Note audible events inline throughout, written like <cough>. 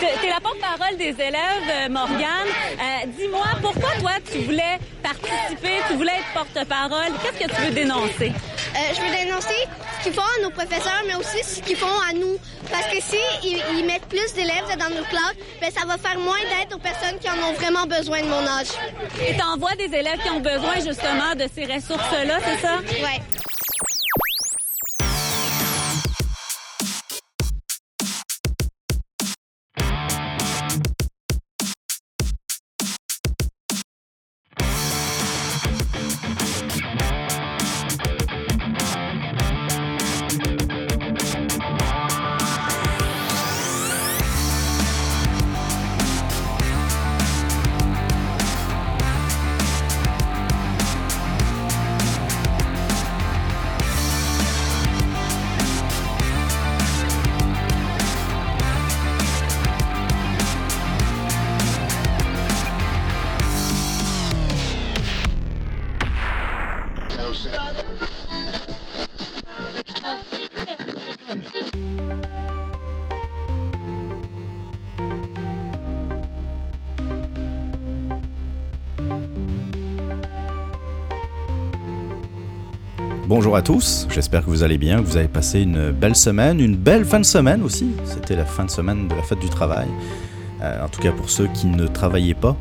Tu es la porte-parole des élèves, euh, Morgane. Euh, dis-moi, pourquoi toi, tu voulais participer, tu voulais être porte-parole? Qu'est-ce que tu veux dénoncer? Euh, je veux dénoncer ce qu'ils font à nos professeurs, mais aussi ce qu'ils font à nous. Parce que si ils, mettent plus d'élèves dans nos classes, ben, ça va faire moins d'aide aux personnes qui en ont vraiment besoin de mon âge. Et t'envoies des élèves qui ont besoin justement de ces ressources-là, c'est ça? Ouais. Bonjour à tous, j'espère que vous allez bien, que vous avez passé une belle semaine, une belle fin de semaine aussi. C'était la fin de semaine de la fête du travail, euh, en tout cas pour ceux qui ne travaillaient pas.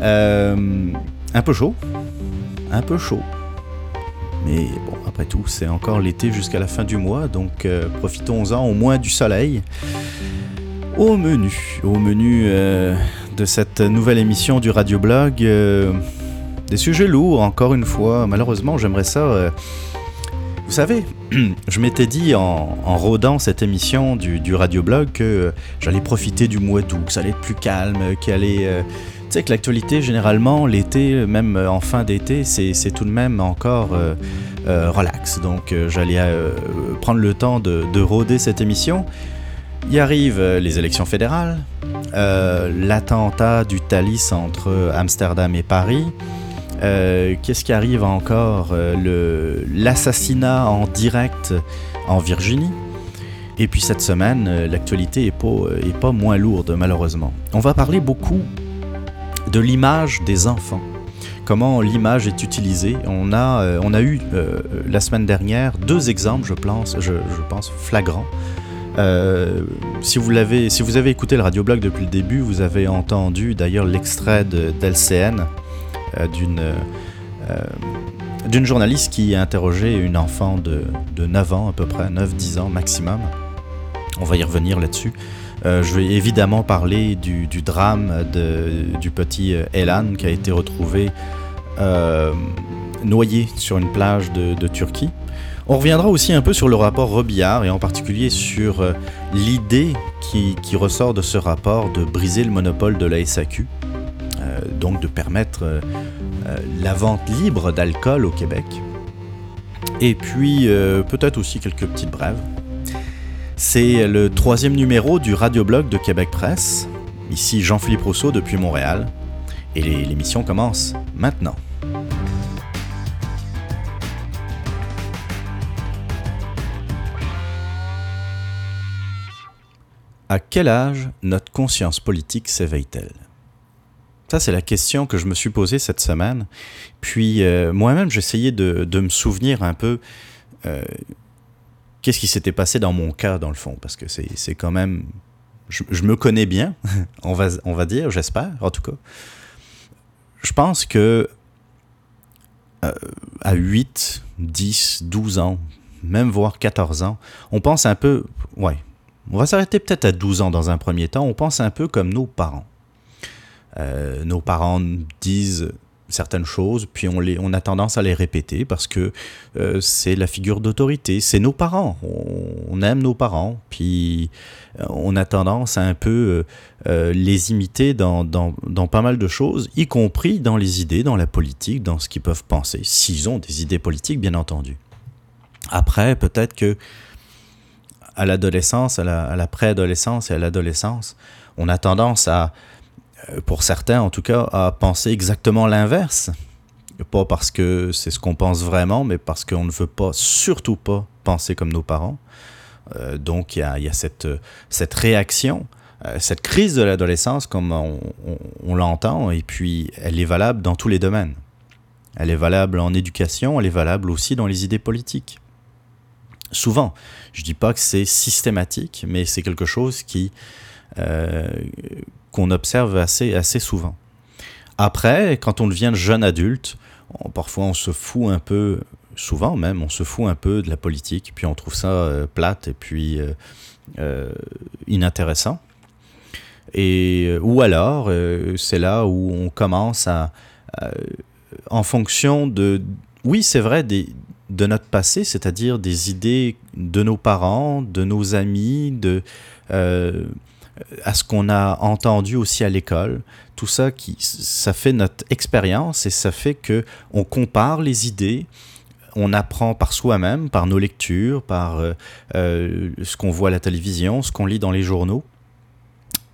Euh, un peu chaud, un peu chaud. Mais bon, après tout, c'est encore l'été jusqu'à la fin du mois, donc euh, profitons-en au moins du soleil. Au menu, au menu de cette nouvelle émission du Radioblog, des sujets lourds, encore une fois. Malheureusement, j'aimerais ça vous savez, <clears throat> je m'étais dit en, en, rodant cette émission du, du radioblog que j'allais profiter du mois d'août, que ça allait être plus calme, qu'il allait... Euh, tu sais que l'actualité, généralement, l'été, même en fin d'été, c'est tout de même encore euh, euh, relax. Donc j'allais prendre le temps de, de rôder cette émission. Y arrivent les élections fédérales, l'attentat du Thalys entre Amsterdam et Paris, euh, qu'est-ce qui arrive encore euh, L'assassinat en direct en Virginie? Et puis cette semaine, euh, l'actualité est pas moins lourde, malheureusement. On va parler beaucoup de l'image des enfants. Comment l'image est utilisée? On a, eu la semaine dernière deux exemples, je pense, je, flagrants. si, vous si vous avez écouté le radioblog depuis le début, vous avez entendu d'ailleurs l'extrait d'LCN d'une euh, d'une journaliste qui a interrogé une enfant de, de 9 ans à peu près, 9-10 ans maximum. On va y revenir là-dessus. Euh, je vais évidemment parler du, du drame de, du petit Elan qui a été retrouvé noyé sur une plage de, de, Turquie. On reviendra aussi un peu sur le rapport Robillard et en particulier sur l'idée qui, qui, ressort de ce rapport de briser le monopole de la SAQ. Euh, donc de permettre euh, euh, la vente libre d'alcool au Québec. Et puis peut-être aussi quelques petites brèves. C'est le troisième numéro du radioblog de Québec Presse. Ici Jean-Philippe Rousseau depuis Montréal. Et l'émission commence maintenant. À quel âge notre conscience politique s'éveille-t-elle? Ça, c'est la question que je me suis posée cette semaine. Puis euh, moi-même, j'essayais de, de, me souvenir un peu euh, qu'est-ce qui s'était passé dans mon cas, dans le fond, parce que c'est quand même... Je, me connais bien, <laughs> on va, on va dire, j'espère, en tout cas. Je pense que euh, à 8, 10, 12 ans, même voire 14 ans, on pense un peu... Ouais, on va s'arrêter peut-être à 12 ans dans un premier temps, on pense un peu comme nos parents. Euh, nos parents disent certaines choses, puis on, les, on a tendance à les répéter parce que euh, c'est la figure d'autorité, c'est nos parents, on, aime nos parents, puis euh, on a tendance à un peu les imiter dans, dans, dans, pas mal de choses, y compris dans les idées, dans la politique, dans ce qu'ils peuvent penser, s'ils ont des idées politiques, bien entendu. Après, peut-être que à l'adolescence, à la, à la préadolescence et à l'adolescence, on a tendance à pour certains en tout cas, à penser exactement l'inverse. Pas parce que c'est ce qu'on pense vraiment, mais parce qu'on ne veut pas, surtout pas, penser comme nos parents. Euh, donc il y a, cette, cette réaction euh, cette crise de l'adolescence, comme on, l'entend, et puis elle est valable dans tous les domaines. Elle est valable en éducation, elle est valable aussi dans les idées politiques. Souvent, je ne dis pas que c'est systématique, mais c'est quelque chose qui euh, qu'on observe assez, assez souvent. Après, quand on devient jeune adulte, parfois on se fout un peu, souvent même, on se fout un peu de la politique, puis on trouve ça euh, plate et puis inintéressant. Et, euh, ou alors, euh, c'est là où on commence à, en fonction de, oui, c'est vrai, des, de notre passé, c'est-à-dire des idées de nos parents, de nos amis, de, euh, à ce qu'on a entendu aussi à l'école. Tout ça, qui, ça fait notre expérience et ça fait que on compare les idées, on apprend par soi-même, par nos lectures, par ce qu'on voit à la télévision, ce qu'on lit dans les journaux.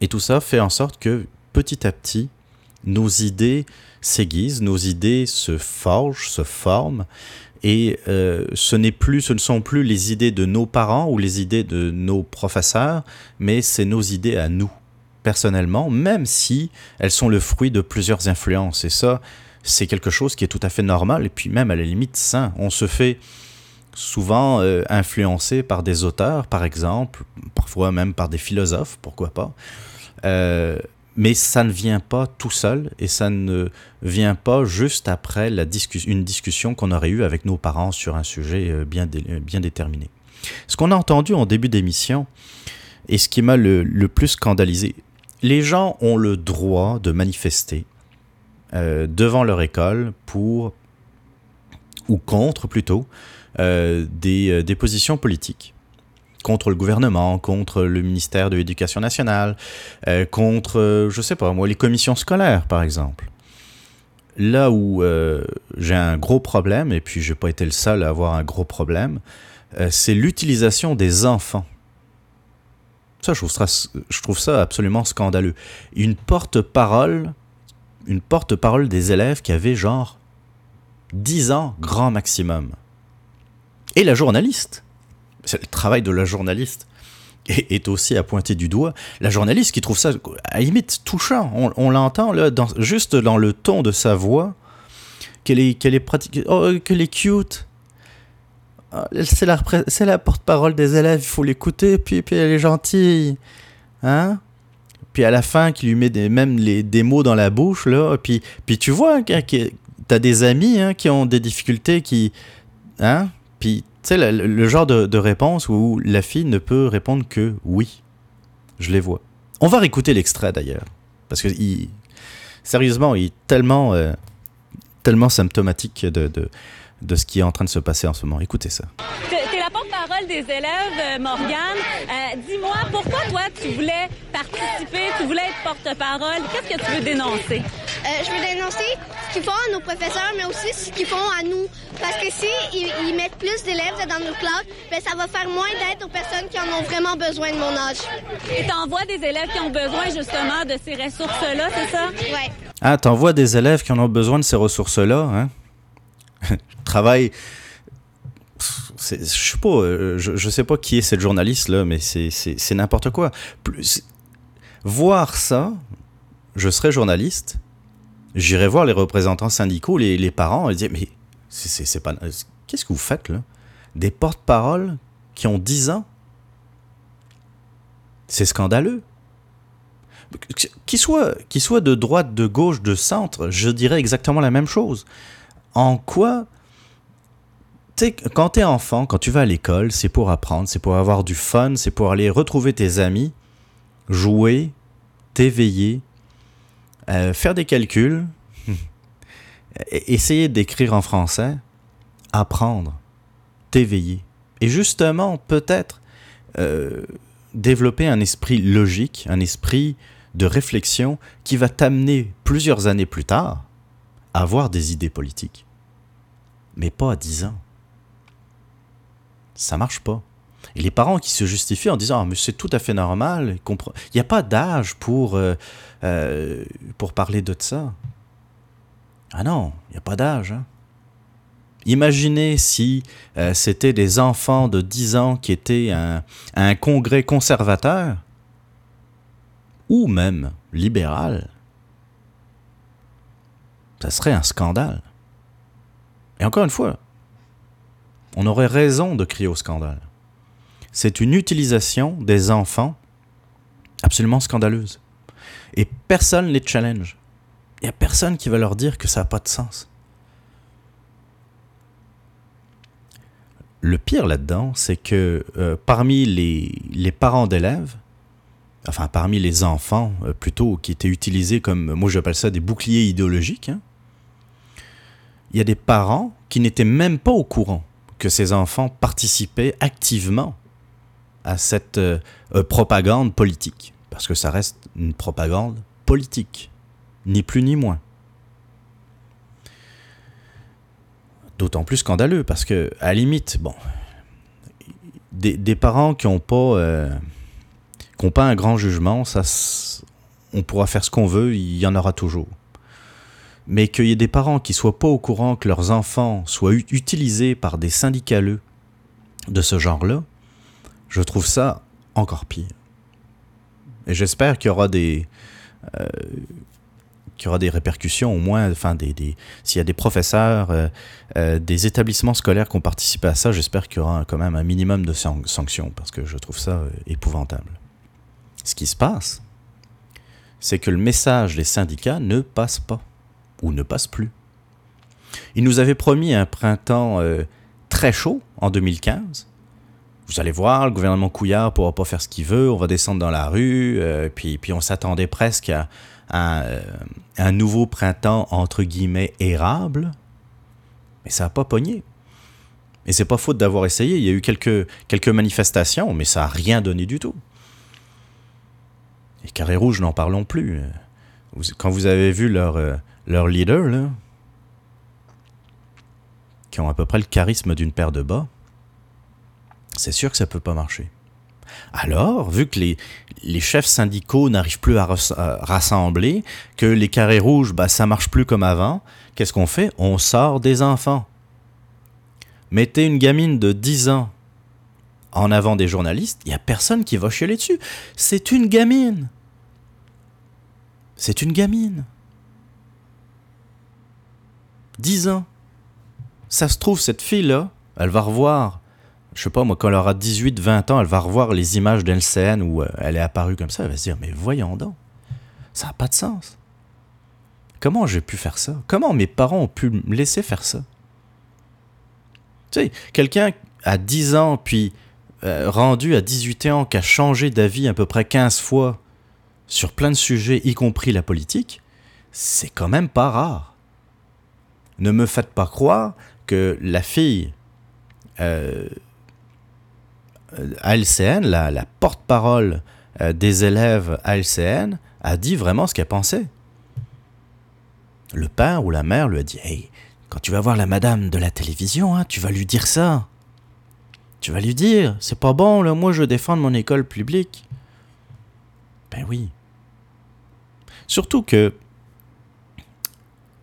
Et tout ça fait en sorte que petit à petit, nos idées s'aiguisent, nos idées se forgent, se forment, et euh, ce n'est plus, ce ne sont plus les idées de nos parents ou les idées de nos professeurs, mais c'est nos idées à nous personnellement, même si elles sont le fruit de plusieurs influences. Et ça, c'est quelque chose qui est tout à fait normal et puis même à la limite sain. On se fait souvent euh, influencer par des auteurs, par exemple, parfois même par des philosophes, pourquoi pas. Euh, mais ça ne vient pas tout seul et ça ne vient pas juste après une discussion qu'on aurait eue avec nos parents sur un sujet euh, bien, bien déterminé. Ce qu'on a entendu en début d'émission et ce qui m'a le, plus scandalisé, les gens ont le droit de manifester euh, devant leur école pour, ou contre plutôt, des, des positions politiques contre le gouvernement, contre le ministère de l'Éducation nationale, euh, contre, euh, je sais pas moi, les commissions scolaires, par exemple. Là où euh, j'ai un gros problème, et puis je n'ai pas été le seul à avoir un gros problème, c'est l'utilisation des enfants. Ça, je trouve ça, je trouve ça absolument scandaleux. Une porte-parole, une porte-parole des élèves qui avait genre 10 ans grand maximum. Et la journaliste le travail de la journaliste est, aussi à pointer du doigt. La journaliste qui trouve ça à limite touchant, on, l'entend là, juste dans le ton de sa voix, qu'elle est, qu'elle est pratique, oh, qu'elle est cute. Ah, c'est la, c'est la porte-parole des élèves, il faut l'écouter, puis, puis elle est gentille. Hein? Puis à la fin, qui lui met même les, des mots dans la bouche, là. Puis, puis tu vois, hein, t'as des amis hein, qui ont des difficultés, qui. Hein? Puis sais, le, genre de, réponse où la fille ne peut répondre que oui. Je les vois. On va réécouter l'extrait d'ailleurs. Parce que, il, sérieusement, il est tellement, euh, tellement symptomatique de, de, de, ce qui est en train de se passer en ce moment. Écoutez ça porte-parole des élèves, euh, Morgane. Euh, dis-moi, pourquoi toi, tu voulais participer, tu voulais être porte-parole? Qu'est-ce que tu veux dénoncer? Euh, je veux dénoncer ce qu'ils font à nos professeurs, mais aussi ce qu'ils font à nous. Parce que si ils, mettent plus d'élèves dans nos classes, ben, ça va faire moins d'aide aux personnes qui en ont vraiment besoin de mon âge. Et t'envoies des élèves qui ont besoin justement de ces ressources-là, c'est ça? Oui. Ah, t'envoies des élèves qui en ont besoin de ces ressources-là, hein? <laughs> Travail je sais pas, euh, je, sais pas qui est cette journaliste là, mais c'est n'importe quoi. Plus, voir ça, je serais journaliste, j'irais voir les représentants syndicaux, les, parents, et dire mais c'est pas, qu'est-ce que vous faites là? Des porte-paroles qui ont 10 ans, c'est scandaleux. Qu'ils soient, soit de droite, de gauche, de centre, je dirais exactement la même chose. En quoi quand t'es enfant, quand tu vas à l'école, c'est pour apprendre, c'est pour avoir du fun, c'est pour aller retrouver tes amis, jouer, t'éveiller, euh, faire des calculs, <laughs> essayer d'écrire en français, apprendre, t'éveiller. Et justement, peut-être euh, développer un esprit logique, un esprit de réflexion qui va t'amener plusieurs années plus tard à avoir des idées politiques. Mais pas à 10 ans ça marche pas. Et les parents qui se justifient en disant ah, mais c'est tout à fait normal, il n'y a pas d'âge pour, euh, euh, pour parler de ça. Ah non, il n'y a pas d'âge. Hein. Imaginez si euh, c'était des enfants de 10 ans qui étaient à un, congrès conservateur. ou même libérale, ça serait un scandale. Et encore une fois, on aurait raison de crier au scandale. C'est une utilisation des enfants absolument scandaleuse. Et personne ne les challenge. Il n'y a personne qui va leur dire que ça n'a pas de sens. Le pire là-dedans, c'est que euh, parmi les, les parents d'élèves, enfin parmi les enfants euh, plutôt, qui étaient utilisés comme, moi j'appelle ça des boucliers idéologiques, hein, il y a des parents qui n'étaient même pas au courant que ces enfants participaient activement à cette euh, propagande politique. Parce que ça reste une propagande politique, ni plus ni moins. D'autant plus scandaleux parce que, à la limite, bon, des, parents qui n'ont pas, euh, pas un grand jugement, ça, on pourra faire ce qu'on veut, il y en aura toujours. Mais qu'il y ait des parents qui soient pas au courant que leurs enfants soient utilisés par des syndicaleux de ce genre-là, je trouve ça encore pire. Et j'espère qu'il y aura des, euh, aura des répercussions, au moins, enfin, des, des s'il y a des professeurs, euh, euh, des établissements scolaires qui ont participé à ça, j'espère qu'il y aura quand même un minimum de sanctions, parce que je trouve ça épouvantable. Ce qui se passe, c'est que le message des syndicats ne passe pas, ou ne passe plus. Ils nous avaient promis un printemps très chaud en 2015, vous allez voir, le gouvernement Couillard pourra pas faire ce qu'il veut, on va descendre dans la rue, puis, puis on s'attendait presque à, euh, un, nouveau printemps entre guillemets érable, mais ça n'a pas pogné. Et c'est pas faute d'avoir essayé. Il y a eu quelques, quelques manifestations, mais ça n'a rien donné du tout. Et Carré Rouge, n'en parlons plus. Quand vous avez vu leur, euh, leur leader, qui ont à peu près le charisme d'une paire de bas, c'est sûr que ça peut pas marcher. Alors, vu que les, les chefs syndicaux n'arrivent plus à, rassembler, que les carrés rouges, bah, ça marche plus comme avant, qu'est-ce qu'on fait? On sort des enfants. Mettez une gamine de 10 ans en avant des journalistes, il n'y a personne qui va chialer dessus. C'est une gamine. C'est une gamine. 10 ans. Ça se trouve, cette fille-là, elle va revoir je sais pas, moi, quand elle aura 18, 20 ans, elle va revoir les images d'LCN où euh, elle est apparue comme ça, elle va se dire, mais voyons donc, ça n'a pas de sens. Comment j'ai pu faire ça? Comment mes parents ont pu me laisser faire ça? Tu sais, quelqu'un à 10 ans, puis euh, rendu à 18 ans, qui a changé d'avis à peu près 15 fois sur plein de sujets, y compris la politique, c'est quand même pas rare. Ne me faites pas croire que la fille euh, à LCN, la, porte-parole euh, des élèves à LCN, a dit vraiment ce qu'elle pensait. Le père ou la mère lui a dit Hey, quand tu vas voir la madame de la télévision, hein, tu vas lui dire ça. Tu vas lui dire C'est pas bon, là, moi je défends mon école publique. Ben oui. Surtout que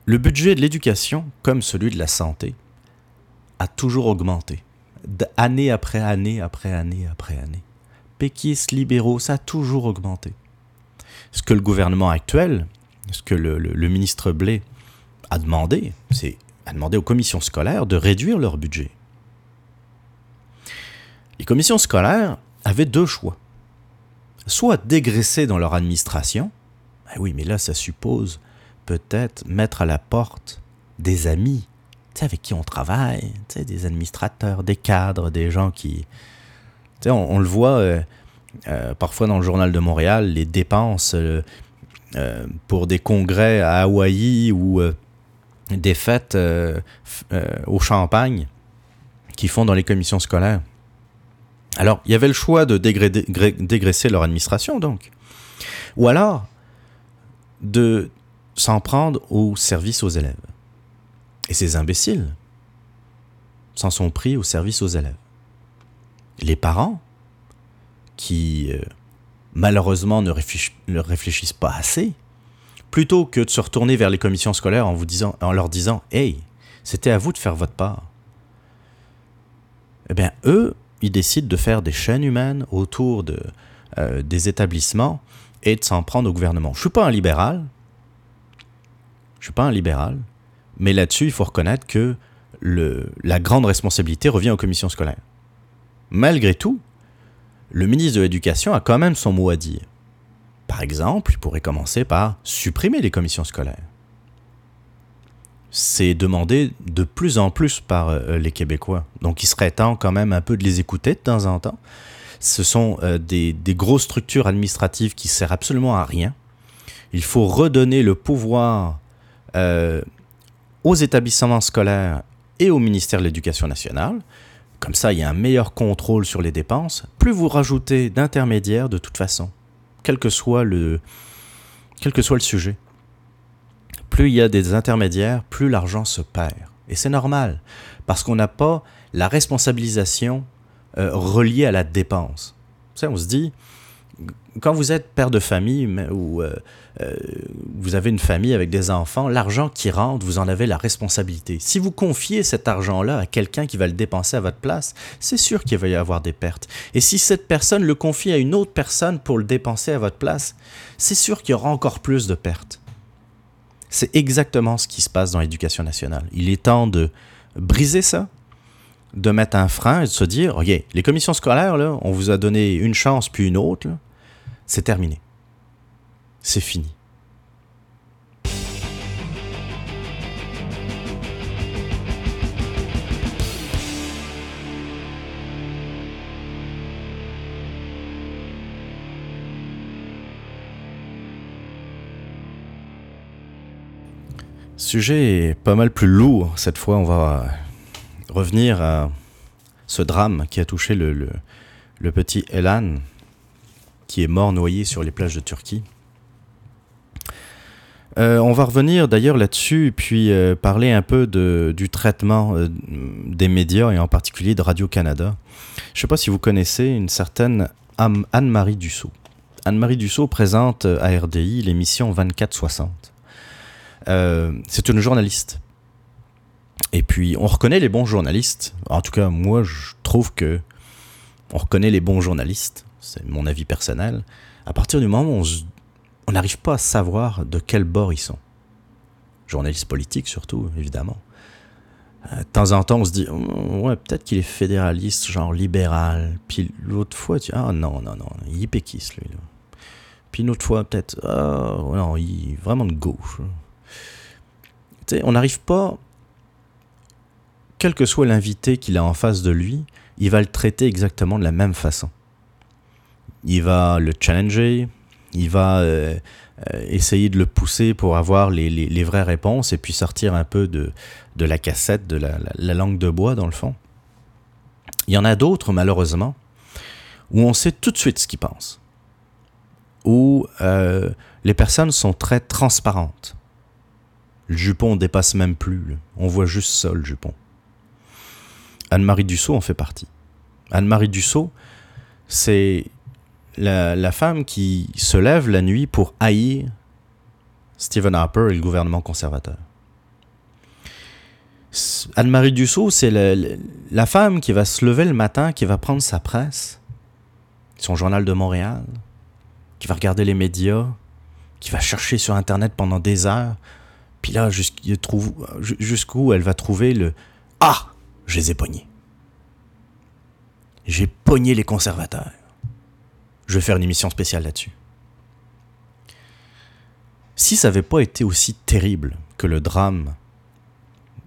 le budget de l'éducation, comme celui de la santé, a toujours augmenté année après année après année après année. Péquistes, libéraux, ça a toujours augmenté. Ce que le gouvernement actuel, ce que le, ministre Blé a demandé, c'est a demandé aux commissions scolaires de réduire leur budget. Les commissions scolaires avaient deux choix. Soit dégraisser dans leur administration, ben oui, mais là, ça suppose peut-être mettre à la porte des amis avec qui on travaille, des administrateurs, des cadres, des gens qui... On, le voit euh, euh, parfois dans le journal de Montréal, les dépenses euh, pour des congrès à Hawaï ou des fêtes au champagne qui font dans les commissions scolaires. Alors, il y avait le choix de dégraisser leur administration, donc. Ou alors, de s'en prendre au service aux élèves. Et ces imbéciles s'en sont pris au service aux élèves. Les parents, qui euh, malheureusement ne, réfléchissent pas assez, plutôt que de se retourner vers les commissions scolaires en, leur disant Hey, c'était à vous de faire votre part. Eh bien, eux, ils décident de faire des chaînes humaines autour euh, des établissements et de s'en prendre au gouvernement. Je suis pas un libéral. Je suis pas un libéral. Mais là-dessus, il faut reconnaître que la grande responsabilité revient aux commissions scolaires. Malgré tout, le ministre de l'Éducation a quand même son mot à dire. Par exemple, il pourrait commencer par supprimer les commissions scolaires. C'est demandé de plus en plus par euh, les Québécois. Donc il serait temps quand même un peu de les écouter de temps en temps. Ce sont euh, des, grosses structures administratives qui servent absolument à rien. Il faut redonner le pouvoir euh, aux établissements scolaires et au ministère de l'Éducation nationale. Comme ça, il y a un meilleur contrôle sur les dépenses. Plus vous rajoutez d'intermédiaires de toute façon, quel que soit le, quel que soit le sujet. Plus il y a des intermédiaires, plus l'argent se perd. Et c'est normal, parce qu'on n'a pas la responsabilisation euh, reliée à la dépense. Sais, on se dit, quand vous êtes père de famille ou euh, euh, vous avez une famille avec des enfants, l'argent qui rentre, vous en avez la responsabilité. Si vous confiez cet argent-là à quelqu'un qui va le dépenser à votre place, c'est sûr qu'il va y avoir des pertes. Et si cette personne le confie à une autre personne pour le dépenser à votre place, c'est sûr qu'il y aura encore plus de pertes. C'est exactement ce qui se passe dans l'éducation nationale. Il est temps de briser ça, de mettre un frein et de se dire, OK, les commissions scolaires, on vous a donné une chance puis une autre, c'est terminé. C'est fini. Sujet pas mal plus lourd. Cette fois, on va revenir à ce drame qui a touché le, le, le petit Elan, qui est mort noyé sur les plages de Turquie. Euh, on va revenir d'ailleurs là-dessus, puis euh, parler un peu de, du traitement euh, des médias et en particulier de Radio-Canada. Je ne sais pas si vous connaissez une certaine Anne-Marie Dussault. Anne-Marie Dussault présente à RDI l'émission 2460. C'est une journaliste. Et puis, on reconnaît les bons journalistes. En tout cas, moi, je trouve que on reconnaît les bons journalistes c'est mon avis personnel, à partir du moment où on n'arrive pas à savoir de quel bord ils sont. Journalistes politiques surtout, évidemment. Euh, de temps en temps, on se dit, oh, ouais, peut-être qu'il est fédéraliste, genre libéral. Puis l'autre fois, tu dis, ah non, non, non, il est péquiste, lui. Puis une autre fois, peut-être, ah non, il est vraiment de gauche. Tu sais, on n'arrive pas, quel que soit l'invité qu'il a en face de lui, il va le traiter exactement de la même façon il va le challenger, il va euh, euh, essayer de le pousser pour avoir les, les, vraies réponses et puis sortir un peu de, de la cassette, de la, langue de bois dans le fond. Il y en a d'autres, malheureusement, où on sait tout de suite ce qu'ils pensent, où euh, les personnes sont très transparentes. Le jupon ne dépasse même plus, on voit juste ça, le jupon. Anne-Marie Dussault en fait partie. Anne-Marie Dussault, c'est la, femme qui se lève la nuit pour haïr Stephen Harper et le gouvernement conservateur. Anne-Marie Dussault, c'est la, la, femme qui va se lever le matin, qui va prendre sa presse, son journal de Montréal, qui va regarder les médias, qui va chercher sur Internet pendant des heures, puis là, jusqu'où elle va trouver le Ah, je les ai pognés. J'ai pogné les conservateurs. Je vais faire une émission spéciale là-dessus. Si ça n'avait pas été aussi terrible que le drame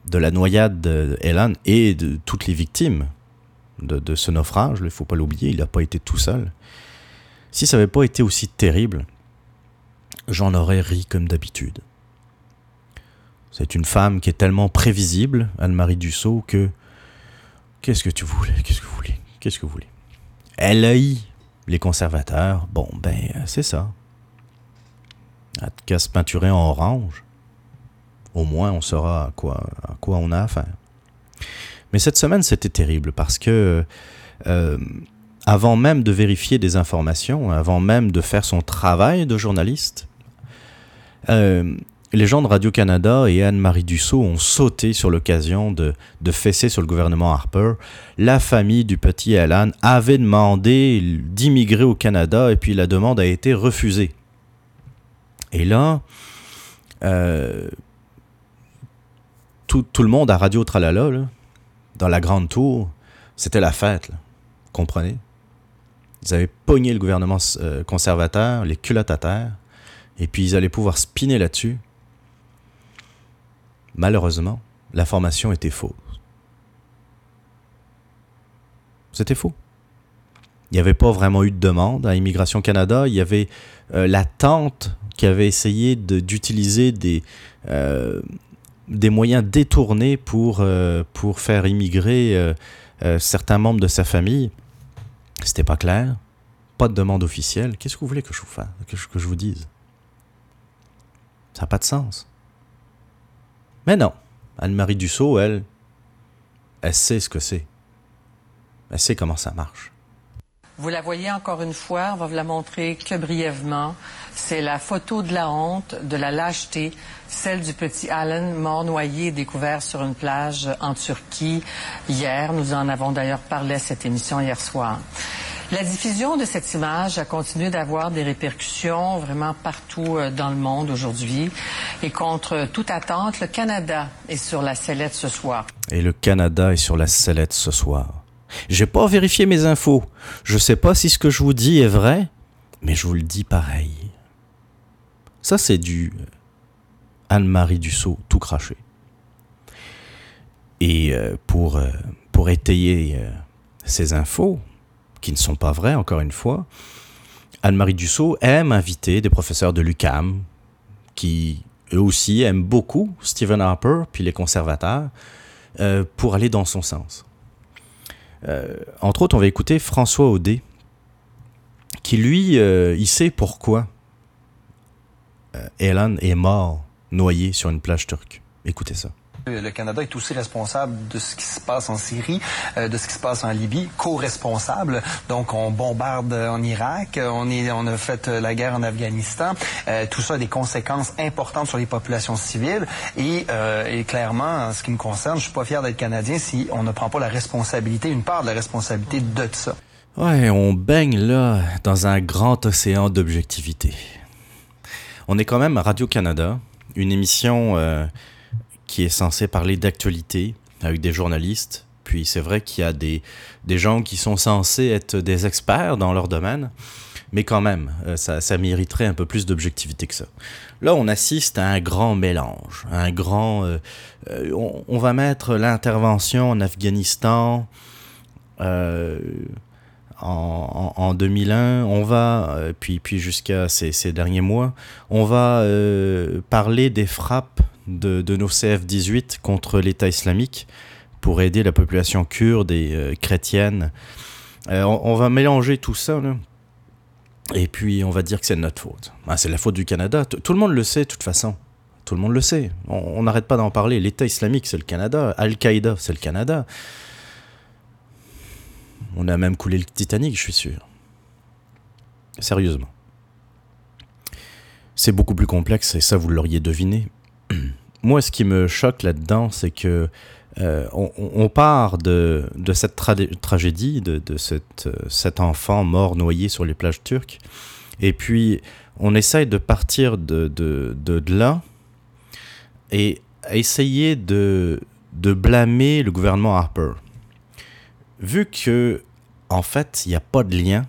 de la noyade d'Elan et de toutes les victimes de, ce naufrage, il ne faut pas l'oublier, il n'a pas été tout seul. Si ça n'avait pas été aussi terrible, j'en aurais ri comme d'habitude. C'est une femme qui est tellement prévisible, Anne-Marie Dussault, que. Qu'est-ce que tu voulais? Qu'est-ce que vous voulez? Qu'est-ce que vous voulez? Elle haït les conservateurs, bon, ben, c'est ça. Qu'à se peinturer en orange, au moins on saura à quoi, à quoi on a affaire. Mais cette semaine, c'était terrible parce que, euh, avant même de vérifier des informations, avant même de faire son travail de journaliste, euh, les gens de Radio-Canada et Anne-Marie Dussault ont sauté sur l'occasion de, fesser sur le gouvernement Harper. La famille du petit Alan avait demandé d'immigrer au Canada et puis la demande a été refusée Et là, euh, tout, le monde à Radio Tralala, dans la grande tour, c'était la fête. Comprenez? Ils avaient pogné le gouvernement euh, conservateur, les culottes à et puis ils allaient pouvoir spinner là-dessus. Malheureusement, la formation était fausse. C'était faux. Il n'y avait pas vraiment eu de demande à Immigration Canada. Il y avait euh, la tente qui avait essayé d'utiliser des, euh, des moyens détournés pour, euh, faire immigrer certains membres de sa famille. C'était pas clair. Pas de demande officielle. Qu'est-ce que vous voulez que je vous que je vous dise? Ça n'a pas de sens. Mais non. Anne-Marie Dussault, elle, elle sait ce que c'est. Elle sait comment ça marche. Vous la voyez encore une fois, on va vous la montrer que brièvement. C'est la photo de la honte, de la lâcheté, celle du petit Alan mort noyé découvert sur une plage en Turquie hier. Nous en avons d'ailleurs parlé à cette émission hier soir. La diffusion de cette image a continué d'avoir des répercussions vraiment partout euh, dans le monde aujourd'hui. Et contre toute attente, le Canada est sur la sellette ce soir. Et le Canada est sur la sellette ce soir. J'ai pas vérifié mes infos. Je sais pas si ce que je vous dis est vrai, mais je vous le dis pareil. Ça, c'est du Anne-Marie Dussault tout craché. Et euh, pour, euh, pour étayer euh, ces infos, qui ne sont pas vraies, encore une fois, Anne-Marie Dussault aime inviter des professeurs de l'UCAM, qui eux aussi aiment beaucoup Stephen Harper, puis les conservateurs, pour aller dans son sens. Euh, entre autres, on va écouter François Audet, qui lui, euh, il sait pourquoi euh, Elan est mort noyé sur une plage turque. Écoutez ça. Le Canada est aussi responsable de ce qui se passe en Syrie, euh, de ce qui se passe en Libye, co-responsable. Donc, on bombarde en Irak, on, a fait la guerre en Afghanistan. Euh, tout ça a des conséquences importantes sur les populations civiles. Et, euh, et, clairement, en ce qui me concerne, je suis pas fier d'être Canadien si on ne prend pas la responsabilité, une part de la responsabilité de ça. Ouais, on baigne là dans un grand océan d'objectivité. On est quand même à Radio-Canada, une émission qui est censé parler d'actualité avec des journalistes. Puis c'est vrai qu'il y a des, des gens qui sont censés être des experts dans leur domaine, mais quand même, euh, ça, ça mériterait un peu plus d'objectivité que ça. Là, on assiste à un grand mélange, un grand... Euh, euh, on, va mettre l'intervention en Afghanistan en, en, 2001, on va, puis, puis jusqu'à ces, derniers mois, on va parler des frappes de, nos CF-18 contre l'État islamique pour aider la population kurde et euh, chrétienne. Euh, on, va mélanger tout ça, et puis on va dire que c'est de notre faute. Ah, c'est la faute du Canada. tout le monde le sait, de toute façon. Tout le monde le sait. On n'arrête pas d'en parler. L'État islamique, c'est le Canada. Al-Qaïda, c'est le Canada. On a même coulé le Titanic, je suis sûr. Sérieusement. C'est beaucoup plus complexe, et ça, vous l'auriez deviné. <clears throat> moi, ce qui me choque là-dedans, c'est que euh, on, part de, cette tragédie, de, euh, cet enfant mort noyé sur les plages turques, et puis on essaye de partir de, là et essayer de, de blâmer le gouvernement Harper. Vu que, en fait, il n'y a pas de lien,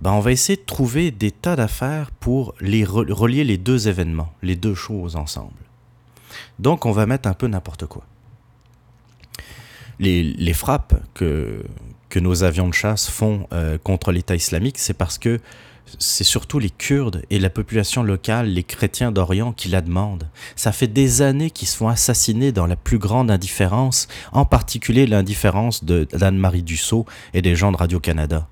ben on va essayer de trouver des tas d'affaires pour les relier les deux événements, les deux choses ensemble. Donc on va mettre un peu n'importe quoi. Les, frappes que, que nos avions de chasse font euh, contre l'État islamique, c'est parce que c'est surtout les Kurdes et la population locale, les chrétiens d'Orient, qui la demandent. Ça fait des années qu'ils se font assassiner dans la plus grande indifférence, en particulier l'indifférence d'Anne-Marie Dussault et des gens de Radio-Canada.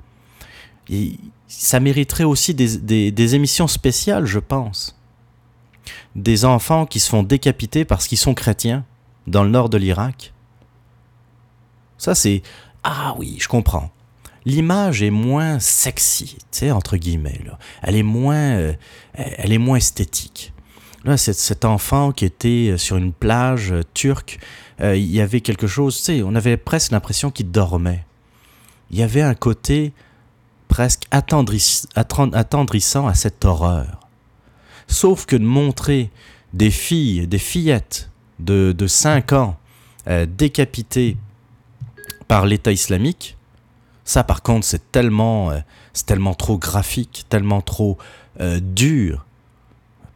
Ça mériterait aussi des émissions spéciales, je pense des enfants qui se font décapiter parce qu'ils sont chrétiens dans le nord de l'Irak. Ça, c'est... Ah oui, je comprends. L'image est moins sexy, tu sais, entre guillemets. Elle, est moins, euh, elle est moins esthétique. Là, cet enfant qui était sur une plage turque, euh, il y avait quelque chose, tu sais, on avait presque l'impression qu'il dormait. Il y avait un côté presque attendrissant à cette horreur. Sauf que de montrer des filles, des fillettes de, de 5 ans euh, décapitées par l'État islamique, ça par contre c'est tellement, euh, c'est tellement trop graphique, tellement trop euh, dur.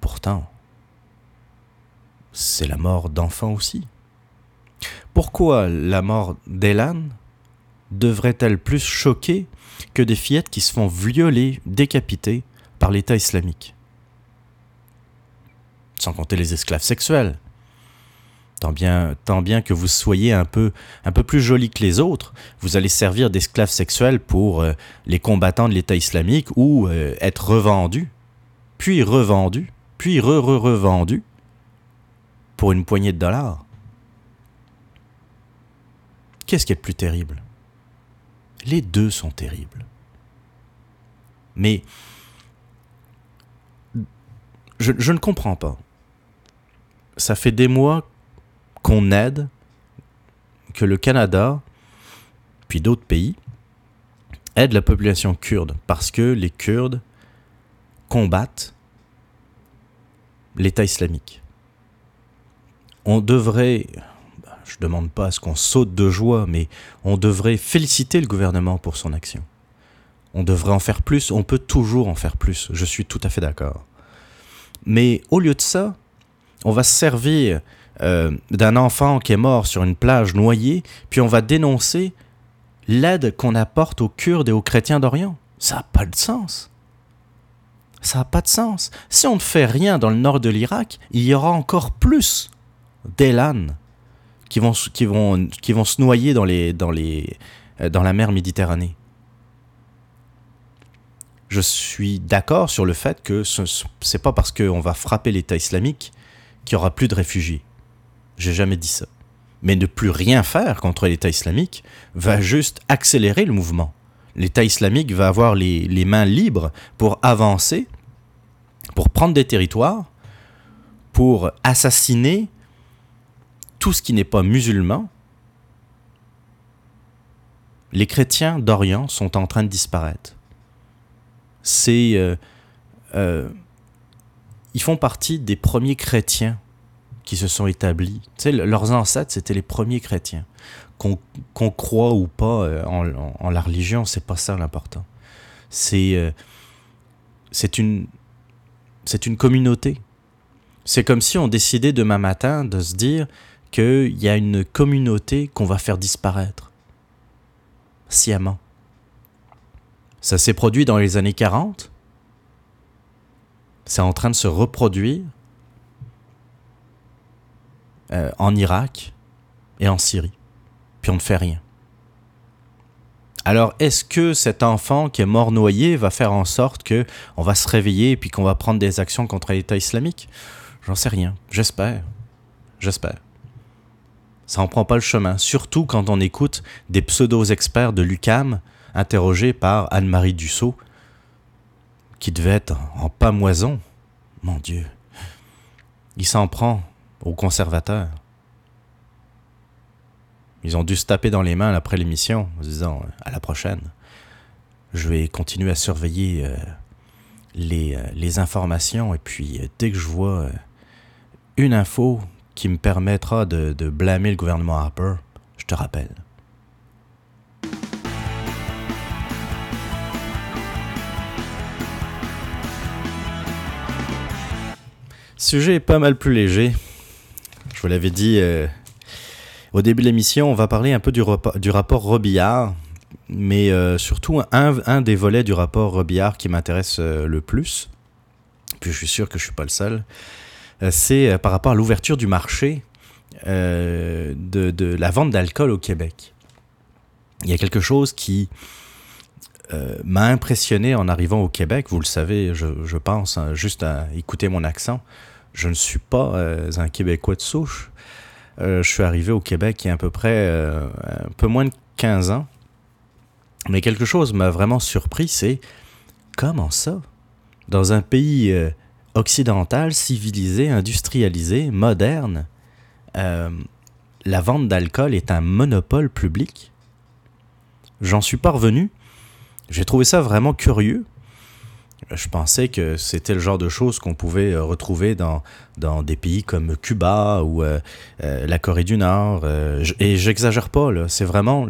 Pourtant, c'est la mort d'enfants aussi. Pourquoi la mort d'Elan devrait-elle plus choquer que des fillettes qui se font violer, décapiter par l'État islamique? Sans compter les esclaves sexuels. Tant bien, tant bien que vous soyez un peu, un peu plus joli que les autres, vous allez servir d'esclaves sexuels pour euh, les combattants de l'État islamique ou euh, être revendus, puis revendus, puis re-re-revendus pour une poignée de dollars. Qu'est-ce qui est le plus terrible? Les deux sont terribles. Mais je ne comprends pas. Ça fait des mois qu'on aide, que le Canada, puis d'autres pays, aident la population kurde parce que les Kurdes combattent l'État islamique. On devrait, je ne demande pas à ce qu'on saute de joie, mais on devrait féliciter le gouvernement pour son action. On devrait en faire plus, on peut toujours en faire plus, je suis tout à fait d'accord. Mais au lieu de ça, on va se servir euh, d'un enfant qui est mort sur une plage noyée, puis on va dénoncer l'aide qu'on apporte aux Kurdes et aux chrétiens d'Orient. Ça n'a pas de sens. Ça n'a pas de sens. Si on ne fait rien dans le nord de l'Irak, il y aura encore plus d'élan qui vont, qui, vont, se noyer euh, dans la mer Méditerranée. Je suis d'accord sur le fait que ce n'est pas parce qu'on va frapper l'État islamique qu'il n'y aura plus de réfugiés. J'ai jamais dit ça. Mais ne plus rien faire contre l'État islamique va juste accélérer le mouvement. L'État islamique va avoir les, mains libres pour avancer, pour prendre des territoires, pour assassiner tout ce qui n'est pas musulman. Les chrétiens d'Orient sont en train de disparaître. C'est... Euh, euh, ils font partie des premiers chrétiens qui se sont établis. Tu sais, leurs ancêtres, c'était les premiers chrétiens. Qu'on croit ou pas euh, en, la religion, c'est pas ça l'important. C'est euh, c'est une une communauté. C'est comme si on décidait demain matin de se dire qu'il y a une communauté qu'on va faire disparaître. Sciemment. Ça s'est produit dans les années 40. C'est en train de se reproduire euh, en Irak et en Syrie. Puis on ne fait rien. Alors, est-ce que cet enfant qui est mort noyé va faire en sorte que on va se réveiller et puis qu'on va prendre des actions contre l'État islamique? J'en sais rien. J'espère. J'espère. Ça en prend pas le chemin, surtout quand on écoute des pseudo-experts de l'UCAM interrogés par Anne-Marie Dussault, qui devait être en pamoison. Mon Dieu. Il s'en prend aux conservateurs. Ils ont dû se taper dans les mains après l'émission en se disant à la prochaine. Je vais continuer à surveiller euh, les, euh, les, informations et puis euh, dès que je vois une info qui me permettra de blâmer le gouvernement Harper, je te rappelle. Sujet pas mal plus léger, vous l'avais dit euh, au début de l'émission, on va parler un peu du, rapport Robillard, mais euh, surtout un, des volets du rapport Robillard qui m'intéresse euh, le plus, puis je suis sûr que je suis pas le seul, c'est par rapport à l'ouverture du marché de, la vente d'alcool au Québec. Il y a quelque chose qui m'a impressionné en arrivant au Québec, vous le savez, je, je pense, hein, juste à écouter mon accent je ne suis pas euh, un Québécois de souche. Euh, je suis arrivé au Québec il y a à peu près euh, un peu moins de 15 ans. Mais quelque chose m'a vraiment surpris, c'est comment ça Dans un pays occidental, civilisé, industrialisé, moderne, la vente d'alcool est un monopole public? J'en suis parvenu. J'ai trouvé ça vraiment curieux. Je pensais que c'était le genre de choses qu'on pouvait euh, retrouver dans, dans des pays comme Cuba ou euh, euh, la Corée du Nord. et j'exagère pas. C'est vraiment.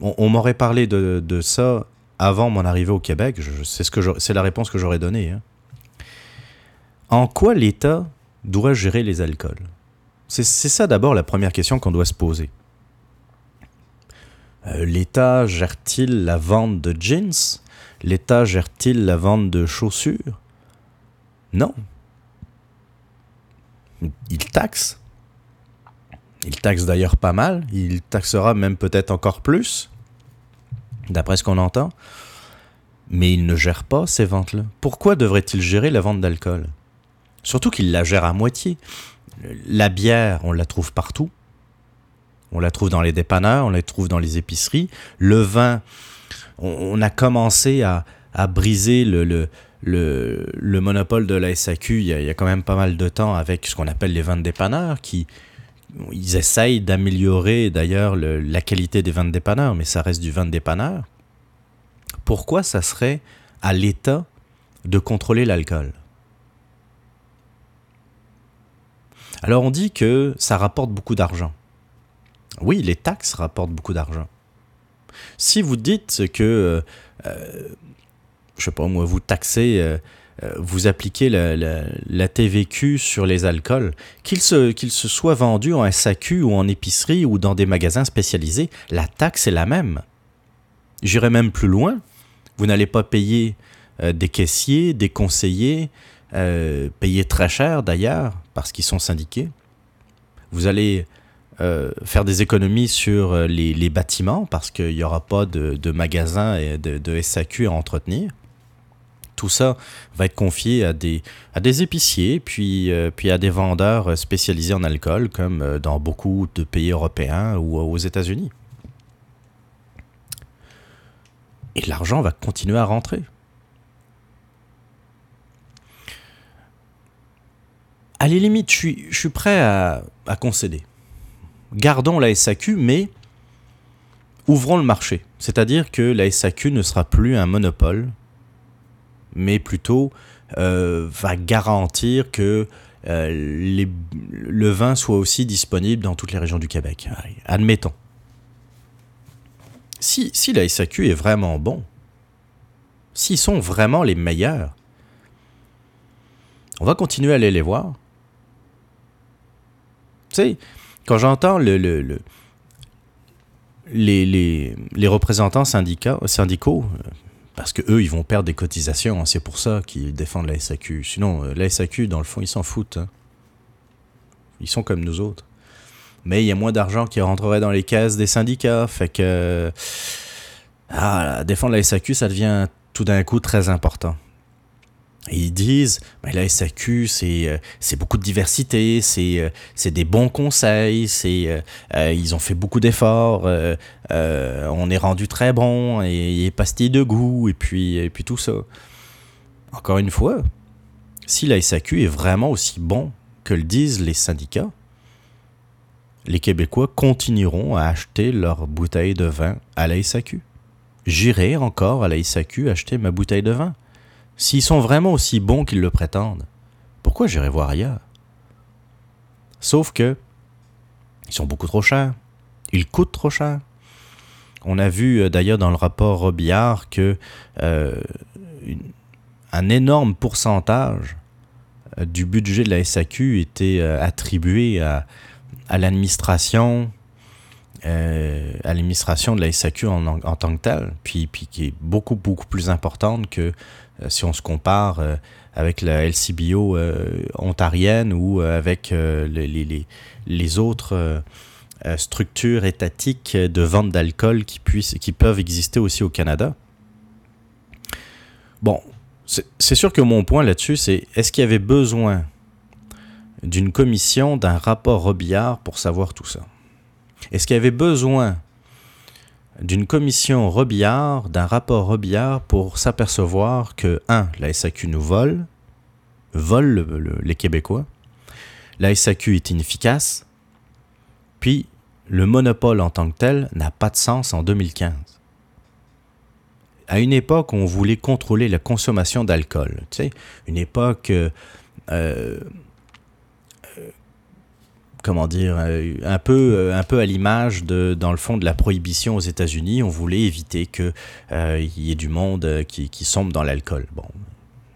On, m'aurait parlé de, ça avant mon arrivée au Québec. C'est ce la réponse que j'aurais donnée. hein. En quoi l'État doit gérer les alcools? C'est ça d'abord la première question qu'on doit se poser. L'État gère-t-il la vente de jeans? L'État gère-t-il la vente de chaussures? Non. Il taxe. Il taxe d'ailleurs pas mal. Il taxera même peut-être encore plus, d'après ce qu'on entend. Mais il ne gère pas ces ventes-là. Pourquoi devrait-il gérer la vente d'alcool? Surtout qu'il la gère à moitié. La bière, on la trouve partout. On la trouve dans les dépanneurs, on la trouve dans les épiceries. Le vin, on, a commencé à, à briser le, le, le, le monopole de la SAQ il y, a, quand même pas mal de temps avec ce qu'on appelle les vins de dépanneurs qui ils essayent d'améliorer d'ailleurs le- la qualité des vins de dépanneurs, mais ça reste du vin de dépanneur. Pourquoi ça serait à l'État de contrôler l'alcool? Alors on dit que ça rapporte beaucoup d'argent. Oui, les taxes rapportent beaucoup d'argent. Si vous dites que, euh, euh, je sais pas moi, vous taxez, euh, euh, vous appliquez la, TVQ sur les alcools, qu'ils se, qu'ils se soient vendus en SAQ ou en épicerie ou dans des magasins spécialisés, la taxe est la même. J'irai même plus loin. Vous n'allez pas payer des caissiers, des conseillers, euh, payer très cher d'ailleurs, parce qu'ils sont syndiqués. Vous allez euh, faire des économies sur euh, les, les bâtiments, parce qu'il n'y aura pas de, magasins et de, SAQ à entretenir. Tout ça va être confié à des, épiciers, puis, euh, puis à des vendeurs spécialisés en alcool, comme dans beaucoup de pays européens ou aux États-Unis. Et l'argent va continuer à rentrer. À la limite, je suis, prêt à concéder. Gardons la SAQ, mais ouvrons le marché. C'est-à-dire que la SAQ ne sera plus un monopole, mais plutôt euh, va garantir que euh, le vin soit aussi disponible dans toutes les régions du Québec. Admettons. Si, si la SAQ est vraiment bon, s'ils sont vraiment les meilleurs, on va continuer à aller les voir. Tu sais, quand j'entends le, le- le- les, représentants syndicaux, euh, parce que eux, ils vont perdre des cotisations, hein, c'est pour ça qu'ils défendent la SAQ. Sinon, euh, la SAQ, dans le fond, ils s'en foutent. hein. Ils sont comme nous autres. Mais il y a moins d'argent qui rentrerait dans les caisses des syndicats, fait que ah, défendre la SAQ, ça devient tout d'un coup très important. Et ils disent, ben, la SAQ, c'est euh, c'est beaucoup de diversité, c'est euh, des bons conseils, euh, ils ont fait beaucoup d'efforts, on est rendu très bon, et est pastilles de goût, et puis, et puis tout ça. Encore une fois, si la SAQ est vraiment aussi bon que le disent les syndicats, les Québécois continueront à acheter leurs bouteilles de vin à la SAQ. J'irai encore à la SAQ acheter ma bouteille de vin. S'ils sont vraiment aussi bons qu'ils le prétendent, pourquoi j'irai voir ailleurs? Sauf que ils sont beaucoup trop chers. Ils coûtent trop cher. On a vu euh, d'ailleurs dans le rapport Robillard que euh, un énorme pourcentage euh, du budget de la SAQ était attribué à, l'administration, de la SAQ en, tant que telle, puis, qui est beaucoup, beaucoup plus importante que si on se compare euh, avec la LCBO euh, ontarienne ou euh, avec euh, les, autres euh, euh, structures étatiques de vente d'alcool qui, puissent, qui peuvent exister aussi au Canada. Bon, c'est c'est sûr que mon point là-dessus, c'est est-ce qu'il y avait besoin d'une commission, d'un rapport Robillard pour savoir tout ça? Est-ce qu'il y avait besoin d'une commission Robillard, d'un rapport Robillard pour s'apercevoir que, un, la SAQ nous vole, vole le- le- les Québécois, la SAQ est inefficace, puis le monopole en tant que tel n'a pas de sens en 2015. à une époque on voulait contrôler la consommation d'alcool. Tu sais, une époque, euh, euh, comment dire, euh, un peu, euh, un peu à l'image de, dans le fond, de la prohibition aux États-Unis. On voulait éviter que euh, y ait du monde qui, sombre dans l'alcool. Bon,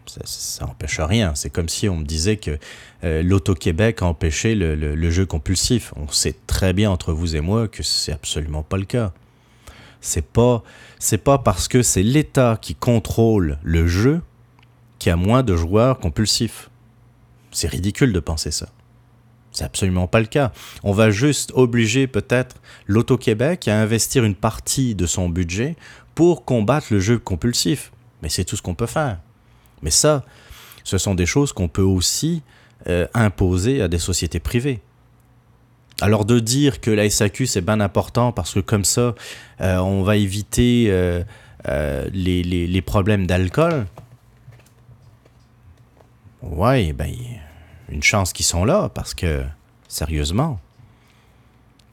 ça, ça empêche rien. C'est comme si on me disait que l'Auto-Québec empêchait le, le, jeu compulsif. On sait très bien entre vous et moi que c'est absolument pas le cas. C'est pas, pas parce que c'est l'État qui contrôle le jeu qu'il y a moins de joueurs compulsifs. C'est ridicule de penser ça. C'est absolument pas le cas. On va juste obliger peut-être l'Auto-Québec à investir une partie de son budget pour combattre le jeu compulsif. Mais c'est tout ce qu'on peut faire. Mais ça, ce sont des choses qu'on peut aussi euh, imposer à des sociétés privées. Alors de dire que la SAQ c'est bien important parce que comme ça euh, on va éviter euh, les, les, les problèmes d'alcool, ouais, ben une chance qu'ils sont là parce que sérieusement,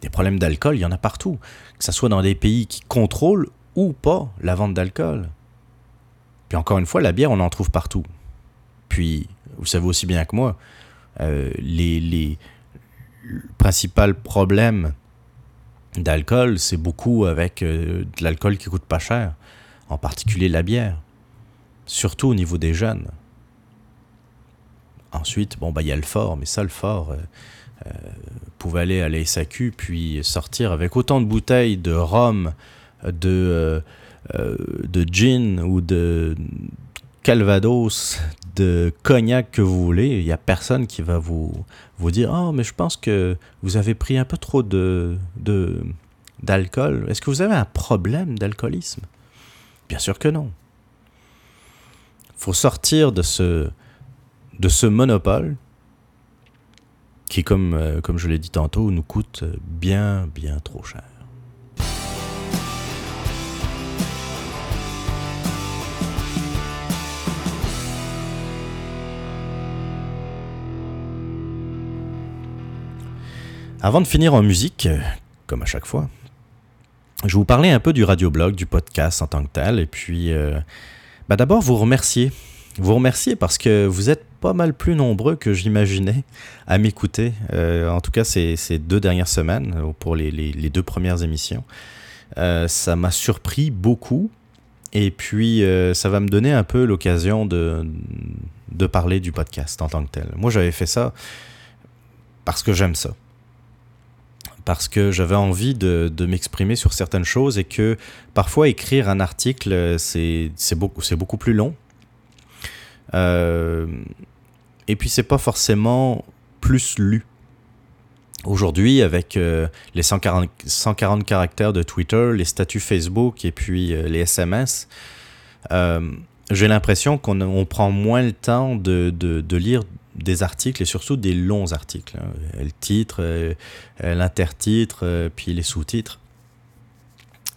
des problèmes d'alcool il y en a partout, que ce soit dans des pays qui contrôlent ou pas la vente d'alcool. Puis encore une fois, la bière on en trouve partout. Puis vous savez aussi bien que moi, euh, les, les le principal problème d'alcool, c'est beaucoup avec euh, de l'alcool qui coûte pas cher, en particulier la bière, surtout au niveau des jeunes. Ensuite, bon, bah, il y a le fort, mais ça, le fort, euh, euh, pouvait aller à la puis sortir avec autant de bouteilles de rhum, de, euh, euh, de gin ou de calvados, de cognac que vous voulez. Il n'y a personne qui va vous, vous dire Oh, mais je pense que vous avez pris un peu trop de, de, d'alcool. Est-ce que vous avez un problème d'alcoolisme? Bien sûr que non. Faut sortir de ce, de ce monopole qui, comme, euh, comme je l'ai dit tantôt, nous coûte bien, bien trop cher. Avant de finir en musique, comme à chaque fois, je vous parler un peu du radioblog, du podcast en tant que tel, et puis euh, bah d'abord vous remercier. Vous remercier parce que vous êtes pas mal plus nombreux que j'imaginais à m'écouter, euh, en tout cas ces, deux dernières semaines, pour les, deux premières émissions. Euh, ça m'a surpris beaucoup, et puis euh, ça va me donner un peu l'occasion de, parler du podcast en tant que tel. Moi j'avais fait ça parce que j'aime ça parce que j'avais envie de, m'exprimer sur certaines choses et que parfois écrire un article, c'est beaucoup plus long. Euh, et puis c'est pas forcément plus lu. Aujourd'hui, avec euh, les 140, 140 caractères de Twitter, les statuts Facebook et puis euh, les SMS, j'ai l'impression qu'on on prend moins le temps de, de, lire des articles et surtout des longs articles. Hein. Le titre, l'intertitre, puis les sous-titres.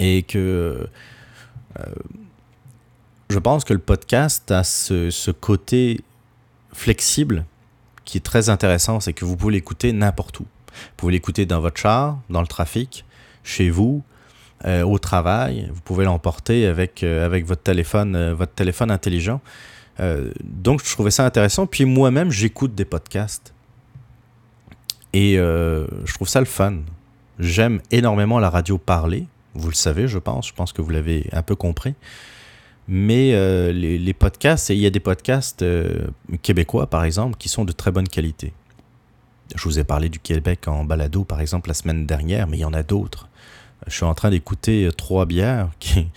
Et que je pense que le podcast a ce, côté flexible qui est très intéressant, c'est que vous pouvez l'écouter n'importe où. Vous pouvez l'écouter dans votre char, dans le trafic, chez vous, euh, au travail. Vous pouvez l'emporter avec, euh, avec votre téléphone, euh, votre téléphone intelligent. Donc, je trouvais ça intéressant. Puis moi-même, j'écoute des podcasts. Et je trouve ça le fun. J'aime énormément la radio parler. Vous le savez, je pense. Je pense que vous l'avez un peu compris. Mais euh, les, les, podcasts, il y a des podcasts euh, québécois, par exemple, qui sont de très bonne qualité. Je vous ai parlé du Québec en balado, par exemple, la semaine dernière, mais il y en a d'autres. Je suis en train d'écouter Trois bières, <laughs> qui,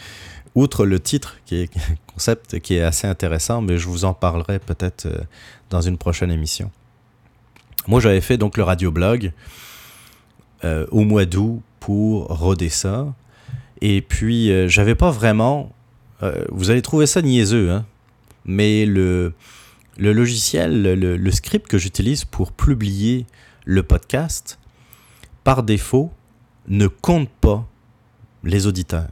outre le titre, qui est concept qui est assez intéressant, mais je vous en parlerai peut-être euh, dans une prochaine émission. Moi, j'avais fait donc le radioblog euh, au mois d'août pour roder ça. Et puis, euh, j'avais pas vraiment. Euh, vous allez trouver ça niaiseux, hein, mais le, le logiciel, le, script que j'utilise pour publier le podcast, par défaut, ne compte pas les auditeurs.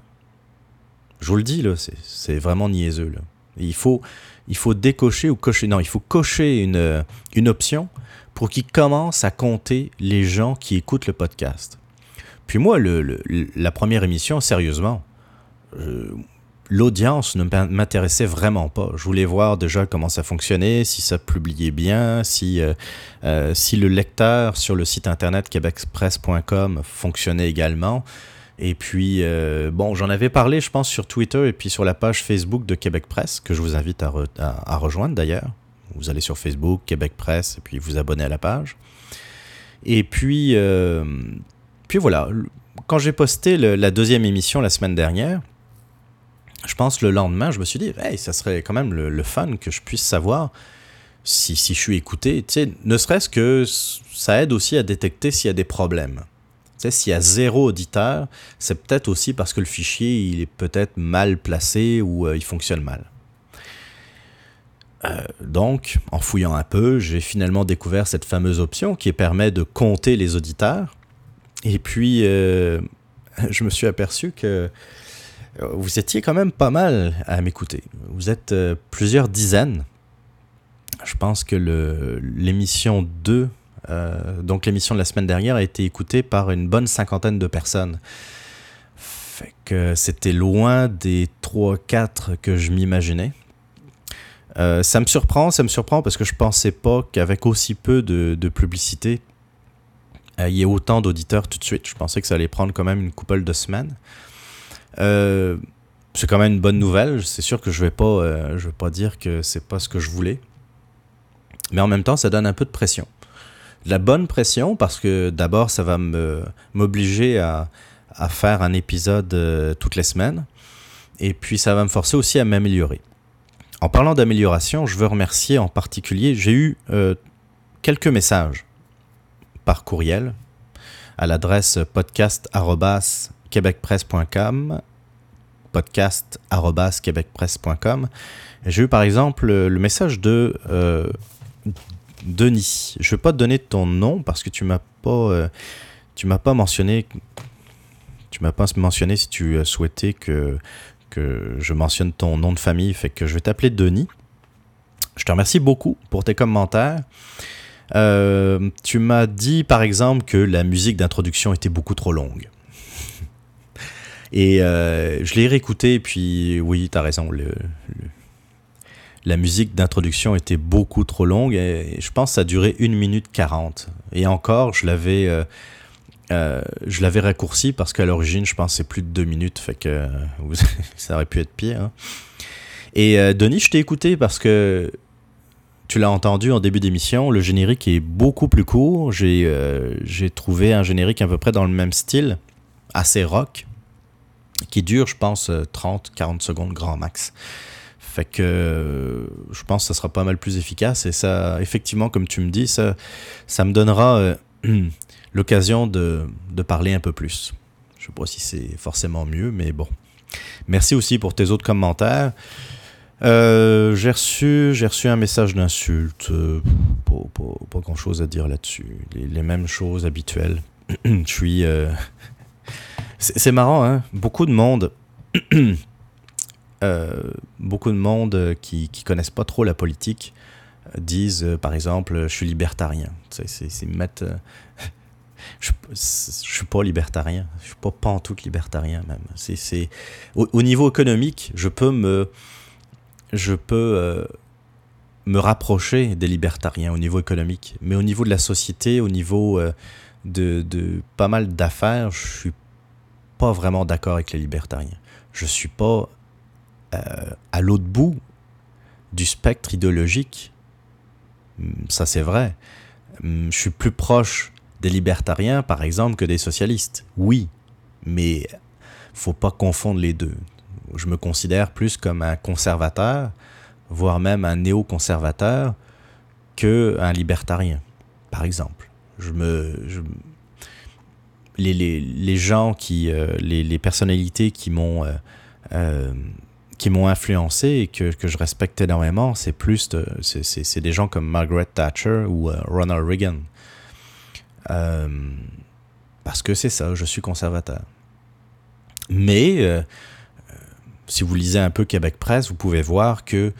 Je vous le dis, c'est vraiment niaiseux. Il, faut, il faut décocher ou cocher. Non, il faut cocher une, une option pour qu'il commence à compter les gens qui écoutent le podcast. Puis moi, le, la première émission, sérieusement, euh, l'audience ne m'intéressait vraiment pas. Je voulais voir déjà comment ça fonctionnait, si ça publiait bien, si, euh, euh, si le lecteur sur le site internet québecpresse.com fonctionnait également. Et puis, euh, bon, j'en avais parlé, je pense, sur Twitter et puis sur la page Facebook de Québec Presse, que je vous invite à, à, rejoindre d'ailleurs. Vous allez sur Facebook, Québec Presse, et puis vous abonnez à la page. Et puis, puis voilà, quand j'ai posté la deuxième émission la semaine dernière, je pense le lendemain, je me suis dit, hey, ça serait quand même le, fun que je puisse savoir si, si je suis écouté. Tu sais, ne serait-ce que ça aide aussi à détecter s'il y a des problèmes. Tu sais, s'il y a zéro auditeur, c'est peut-être aussi parce que le fichier, il est peut-être mal placé ou euh, il fonctionne mal. Euh, donc, en fouillant un peu, j'ai finalement découvert cette fameuse option qui permet de compter les auditeurs. Et puis, euh, <laughs> je me suis aperçu que vous étiez quand même pas mal à m'écouter. Vous êtes euh, plusieurs dizaines. Je pense que l'émission 2, euh, donc l'émission de la semaine dernière, a été écoutée par une bonne cinquantaine de personnes. C'était loin des 3-4 que je m'imaginais. Euh, ça me surprend, ça me surprend parce que je pensais pas qu'avec aussi peu de publicité, il y ait autant d'auditeurs tout de suite. Je pensais que ça allait prendre quand même une couple de semaines. Euh, c'est quand même une bonne nouvelle. C'est sûr que je vais pas, euh, je vais pas dire que c'est pas ce que je voulais, mais en même temps, ça donne un peu de pression. la bonne pression parce que d'abord, ça va m'obliger à, à, faire un épisode euh, toutes les semaines, et puis ça va me forcer aussi à m'améliorer. En parlant d'amélioration, je veux remercier en particulier, j'ai eu quelques messages par courriel à l'adresse podcast québecpresse.com podcast.québecpresse.com. J'ai eu par exemple le message de euh, Denis. Je ne vais pas te donner ton nom parce que tu m'as pas, euh, tu m'as pas mentionné, tu m'as pas mentionné si tu souhaitais que, que je mentionne ton nom de famille. Fait que je vais t'appeler Denis. Je te remercie beaucoup pour tes commentaires. Euh, tu m'as dit par exemple que la musique d'introduction était beaucoup trop longue. Et euh, je l'ai réécouté, et puis oui, tu as raison, la musique d'introduction était beaucoup trop longue, et je pense que ça a duré 1 minute 40. Et encore, je l'avais... Euh, euh, je l'avais raccourci parce qu'à l'origine, je pense c'est plus de 2 minutes, fait que <laughs> ça aurait pu être pire. Hein. Et Denis, je t'ai écouté parce que tu l'as entendu en début d'émission, le générique est beaucoup plus court. J'ai trouvé un générique à peu près dans le même style, assez rock qui dure, je pense, 30-40 euh, secondes grand max. Fait que euh, je pense que ça sera pas mal plus efficace et ça, effectivement, comme tu me dis, ça, ça me donnera euh, <clears throat> l'occasion de, de, parler un peu plus. Je sais pas si c'est forcément mieux, mais bon. Merci aussi pour tes autres commentaires. j'ai reçu, reçu un message d'insulte. pas, pas, grand chose à dire là-dessus. Les, les, mêmes choses habituelles. <clears throat> je suis c'est marrant, hein? Beaucoup de monde. <clears throat> Euh, beaucoup de monde qui, qui connaissent pas trop la politique euh, disent, euh, par exemple, je suis libertarien. C'est mettre. <laughs> je, je suis pas libertarien. Je suis pas pantoute libertarien même. C'est au, au, niveau économique, je peux me, je peux me rapprocher des libertariens au niveau économique, mais au niveau de la société, au niveau de, de pas mal d'affaires, je suis pas vraiment d'accord avec les libertariens. Je suis pas euh, à l'autre bout du spectre idéologique. Hmm, ça, c'est vrai. Hmm, je suis plus proche des libertariens, par exemple, que des socialistes. Oui, mais faut pas confondre les deux. Je me considère plus comme un conservateur, voire même un néoconservateur, que un libertarien, par exemple. Je me, les, les, les, gens qui, euh, les, les, personnalités qui m'ont euh, euh, qui m'ont influencé et que, que, je respecte énormément, c'est plus de, c'est, des gens comme Margaret Thatcher ou Ronald Reagan. parce que c'est ça, je suis conservateur. Mais si vous lisez un peu Québec Presse, vous pouvez voir que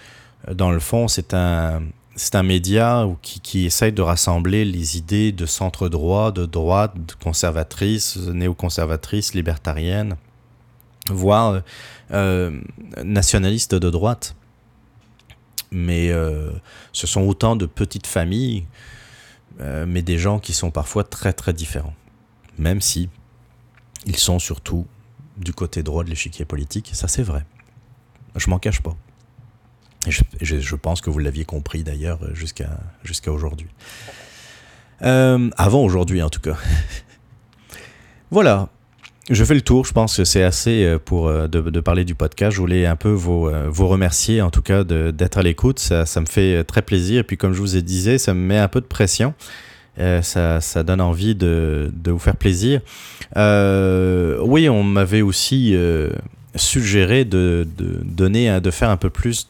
dans le fond, c'est un, c'est un média qui, essaye de rassembler les idées de centre-droit, de droite, conservatrice, néoconservatrice, libertarienne, voire nationalistes de droite. Mais ce sont autant de petites familles, mais des gens qui sont parfois très très différents. Même si ils sont surtout du côté droit de l'échiquier politique, ça c'est vrai. Je m'en cache pas. Je, pense que vous l'aviez compris d'ailleurs jusqu'à jusqu'à aujourd'hui. Euh, avant aujourd'hui en tout cas. <laughs> voilà. Je fais le tour, je pense que c'est assez euh, pour euh, de, parler du podcast. Je voulais un peu vous, vous remercier en tout cas d'être à l'écoute. Ça, ça, me fait très plaisir. Et puis comme je vous ai dit, ça me met un peu de pression. ça, ça, donne envie de, de, vous faire plaisir. oui, on m'avait aussi suggéré de, de, donner, de faire un peu plus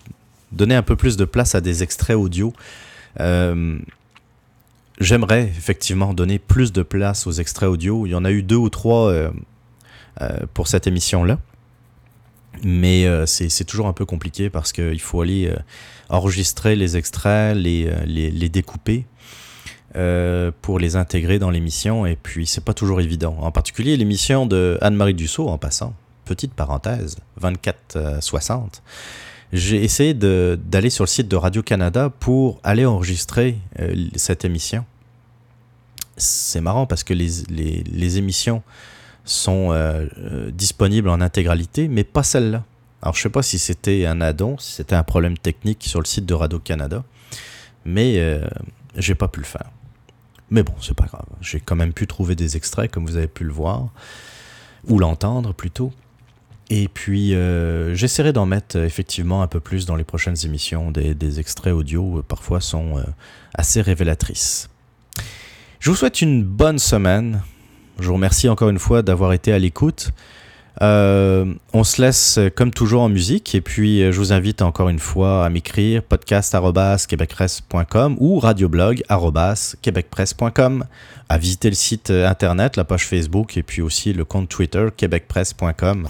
donner un peu plus de place à des extraits audio. Euh, j'aimerais effectivement donner plus de place aux extraits audio. Il y en a eu deux ou trois euh, euh, pour cette émission-là. Mais c'est toujours un peu compliqué parce qu'il faut aller enregistrer les extraits, les, les, découper pour les intégrer dans l'émission. Et puis, c'est pas toujours évident. En particulier l'émission de Anne-Marie Dussault, en passant. Petite parenthèse, 24-60 j'ai essayé d'aller sur le site de Radio-Canada pour aller enregistrer euh, cette émission. C'est marrant parce que les, émissions sont euh, euh, disponibles en intégralité, mais pas celle-là. Alors je sais pas si c'était un addon, si c'était un problème technique sur le site de Radio-Canada, mais j'ai pas pu le faire. Mais bon, c'est pas grave. J'ai quand même pu trouver des extraits, comme vous avez pu le voir, ou l'entendre plutôt. Et puis, euh, j'essaierai d'en mettre euh, effectivement un peu plus dans les prochaines émissions. Des, extraits audio euh, parfois sont assez révélatrices. Je vous souhaite une bonne semaine. Je vous remercie encore une fois d'avoir été à l'écoute. On se laisse comme toujours en musique et puis je vous invite encore une fois à m'écrire podcast.québecpresse.com ou radioblog.québecpresse.com à visiter le site internet, la page Facebook et puis aussi le compte Twitter québecpresse.com.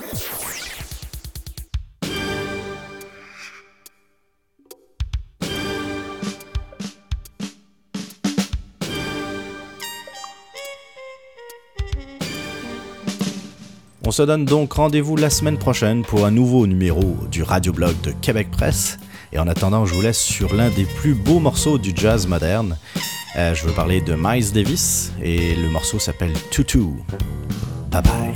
On se donne donc rendez-vous la semaine prochaine pour un nouveau numéro du radioblog de Québec Presse. Et en attendant, je vous laisse sur l'un des plus beaux morceaux du jazz moderne. Euh, je veux parler de Miles Davis et le morceau s'appelle Tutu. Bye bye.